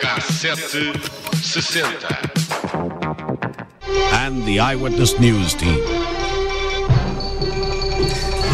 Cassete 60. and the Eyewitness News team.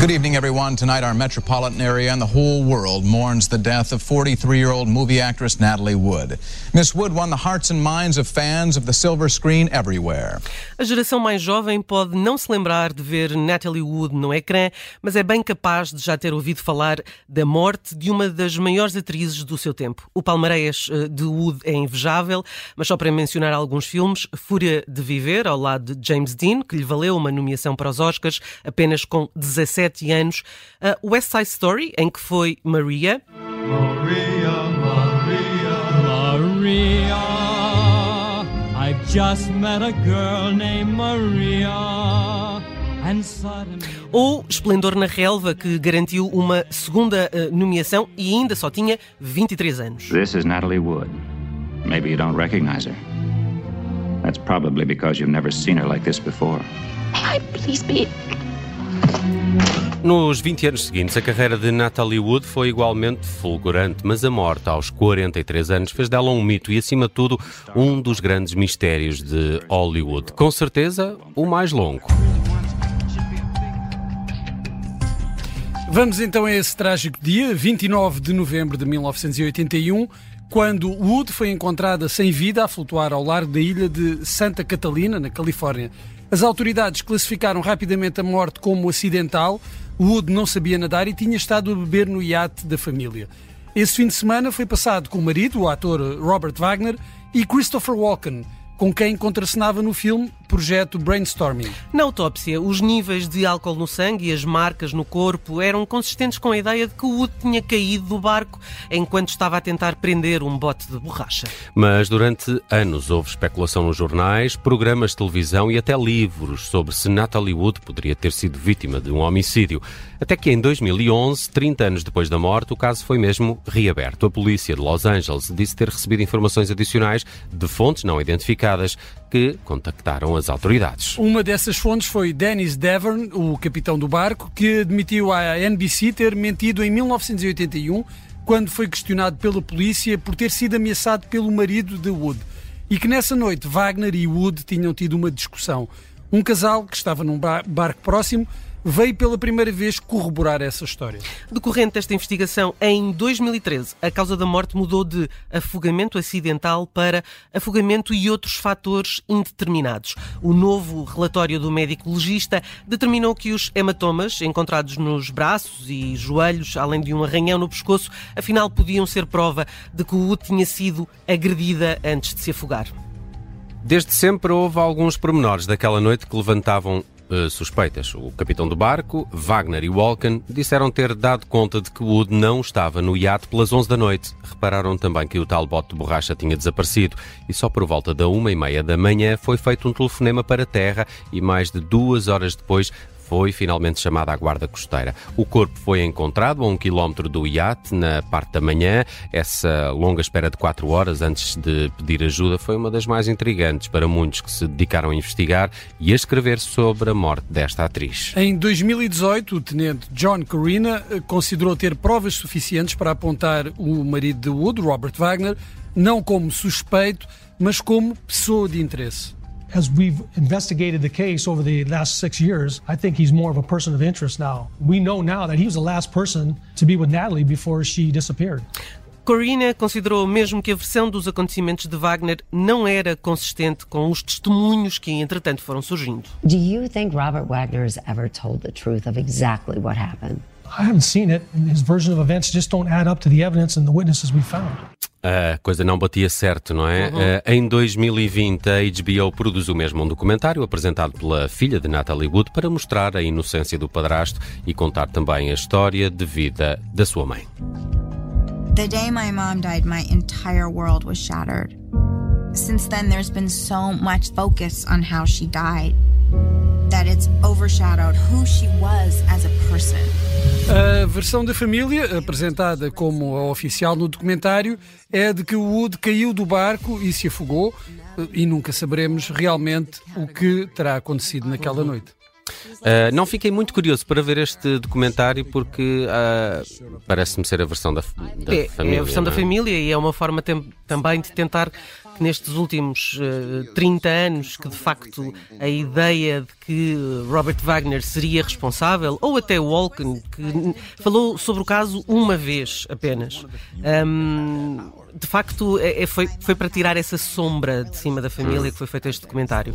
Good evening, everyone. Tonight, our metropolitan area and the whole world mourns the death of 43 year old movie actress Natalie Wood. Miss Wood won the hearts and minds of fans of the silver screen everywhere. A geração mais jovem pode não se lembrar de ver Natalie Wood no ecrã, mas é bem capaz de já ter ouvido falar da morte de uma das maiores atrizes do seu tempo. O palmarés eh, de Wood é invejável, mas só para mencionar alguns filmes: Fúria de Viver, ao lado de James Dean, que lhe valeu uma nomeação para os Oscars apenas com 17 anos. Uh, West Side Story, em que foi Maria. Maria, I've just met a girl named Maria. And suddenly. Ou Esplendor na Relva, que garantiu uma segunda uh, nomeação e ainda só tinha 23 anos. This is Natalie Wood. Maybe you don't recognize her. That's probably because you've never seen her like this before. May I please be Nos 20 anos seguintes, a carreira de Natalie Wood foi igualmente fulgurante, mas a morte aos 43 anos fez dela um mito e, acima de tudo, um dos grandes mistérios de Hollywood. Com certeza, o mais longo. Vamos então a esse trágico dia, 29 de novembro de 1981, quando Wood foi encontrada sem vida a flutuar ao largo da ilha de Santa Catalina, na Califórnia. As autoridades classificaram rapidamente a morte como acidental. Wood não sabia nadar e tinha estado a beber no iate da família. Esse fim de semana foi passado com o marido, o ator Robert Wagner, e Christopher Walken, com quem contracenava no filme Projeto Brainstorming. Na autópsia, os níveis de álcool no sangue e as marcas no corpo eram consistentes com a ideia de que o Wood tinha caído do barco enquanto estava a tentar prender um bote de borracha. Mas durante anos houve especulação nos jornais, programas de televisão e até livros sobre se Natalie Wood poderia ter sido vítima de um homicídio. Até que em 2011, 30 anos depois da morte, o caso foi mesmo reaberto. A polícia de Los Angeles disse ter recebido informações adicionais de fontes não identificadas que contactaram as autoridades. Uma dessas fontes foi Dennis Devon, o capitão do barco, que admitiu à NBC ter mentido em 1981 quando foi questionado pela polícia por ter sido ameaçado pelo marido de Wood. E que nessa noite Wagner e Wood tinham tido uma discussão. Um casal que estava num barco próximo veio pela primeira vez corroborar essa história. Decorrente desta investigação, em 2013, a causa da morte mudou de afogamento acidental para afogamento e outros fatores indeterminados. O novo relatório do médico legista determinou que os hematomas encontrados nos braços e joelhos, além de um arranhão no pescoço, afinal podiam ser prova de que o tinha sido agredida antes de se afogar. Desde sempre houve alguns pormenores daquela noite que levantavam uh, suspeitas. O capitão do barco, Wagner e Walken disseram ter dado conta de que Wood não estava no iate pelas 11 da noite. Repararam também que o tal bote de borracha tinha desaparecido e só por volta da uma e meia da manhã foi feito um telefonema para a terra e mais de duas horas depois foi finalmente chamada à guarda costeira. O corpo foi encontrado a um quilómetro do iate, na parte da manhã. Essa longa espera de quatro horas antes de pedir ajuda foi uma das mais intrigantes para muitos que se dedicaram a investigar e a escrever sobre a morte desta atriz. Em 2018, o tenente John Corina eh, considerou ter provas suficientes para apontar o marido de Wood, Robert Wagner, não como suspeito, mas como pessoa de interesse. As we've investigated the case over the last six years, I think he's more of a person of interest now. We know now that he was the last person to be with Natalie before she disappeared. Corina considerou mesmo que a versão dos acontecimentos de Wagner não era consistente com os testemunhos que, entretanto, foram surgindo. Do you think Robert Wagner has ever told the truth of exactly what happened? I haven't seen it, and his version of events just don't add up to the evidence and the witnesses we found. A coisa não batia certo, não é? Uhum. Uh, em 2020, a HBO produziu mesmo um documentário apresentado pela filha de Natalie Wood para mostrar a inocência do padrasto e contar também a história de vida da sua mãe. The day my mom died, my entire world was shattered. Since then, there's been so much focus on how she died. that it's overshadowed who she was as a person. A versão da família, apresentada como a oficial no documentário, é de que o Wood caiu do barco e se afogou, e nunca saberemos realmente o que terá acontecido naquela noite. Uh, não fiquei muito curioso para ver este documentário porque uh, parece-me ser a versão da, da é, família. É a versão não da é? família e é uma forma tem- também de tentar nestes últimos eh, 30 anos que de facto a ideia de que Robert Wagner seria responsável, ou até Walken, que falou sobre o caso uma vez apenas. Ahm, de facto, é- é- foi, foi para tirar essa sombra de cima da família que foi feito este documentário.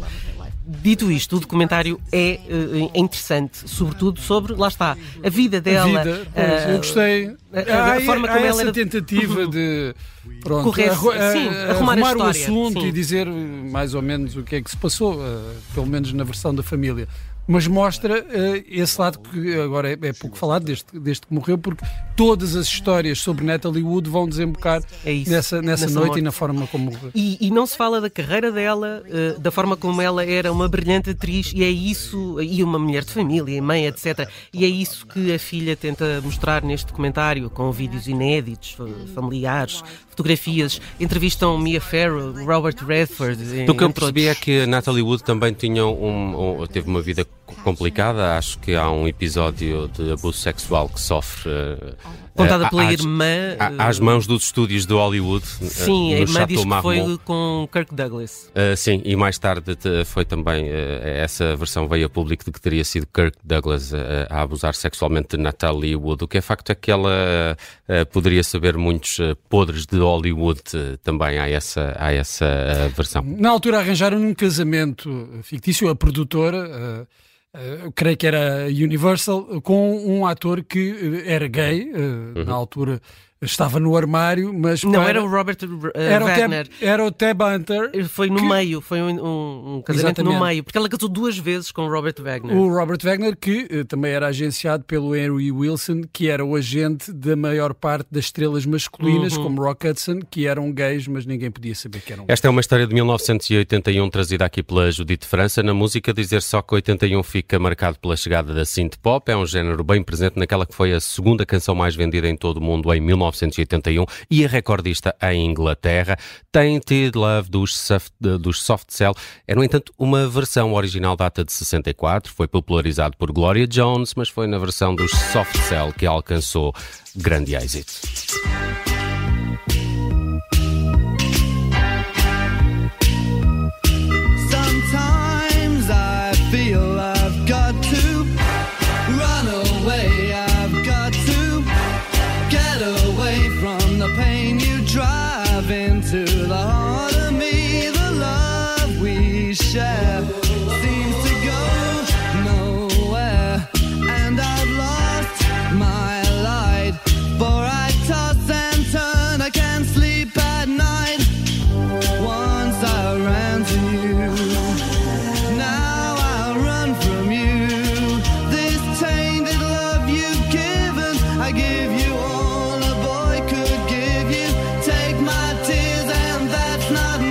Dito isto, o documentário é eh, interessante, sobretudo sobre, lá está, a vida dela. a vida, pois, ah, eu gostei. a- a Há- forma há como essa ela era- tentativa de pronto, Correr- sim, a- arrumar a o assunto sim. e dizer mais ou menos o que é que se passou, eh, pelo menos na versão da família. Mas mostra eh, esse lado que agora é, é pouco falado, desde, desde que morreu, porque todas as histórias sobre Natalie Wood vão desembocar É isso, nessa, nessa, nessa noite morte. e na forma como morreu. E, e não se fala da carreira dela, eh, da forma como ela era uma brilhante atriz, e é isso, e uma mulher de família, e mãe, etc. E é isso que a filha tenta mostrar neste documentário, com vídeos inéditos, fa- familiares, fotografias. Entrevistam Mia Farrow, Robert Redford. Do que eu percebi é que a Natalie Wood também tinha um, um- teve uma vida complicada. Acho que há um episódio de abuso sexual que sofre. eh, Contada eh, pela às- irmã. Às mãos dos estúdios de Hollywood. eh, Sim, a irmã Chateau diz que foi com Kirk Douglas. Uh, sim, e mais tarde foi também uh, essa versão veio a público de que teria sido Kirk Douglas uh, a abusar sexualmente de Natalie Wood. O que é facto é que ela uh, poderia saber muitos uh, podres de Hollywood uh, também há essa, há essa uh, versão. Na altura arranjaram um casamento fictício, a produtora, eu creio que era Universal, com um ator que eh, era gay, eh, na altura estava no armário, mas Não, para- era o Robert eh, era o Wagner. Tab, era o Tab Hunter. Foi no meio, foi um, um- um casamento no Exatamente. meio, porque ela casou duas vezes com Robert Wagner. O Robert Wagner, que eh, também era agenciado pelo Henry Wilson, que era o agente da maior parte das estrelas masculinas, Uhum. como Rock Hudson, que eram gays, mas ninguém podia saber que eram gays. Esta é uma história de 1981 trazida aqui pela Judite França. Na música, dizer só que 81 fica marcado pela chegada da synth pop. É um género bem presente naquela que foi a segunda canção mais vendida em todo o mundo em 1981 e a recordista em Inglaterra. Tainted Love dos Soft, dos Soft Cell é, no entanto, uma versão original data de 64. Foi popularizado por Gloria Jones, mas foi na versão dos Soft Cell que alcançou grande êxito. not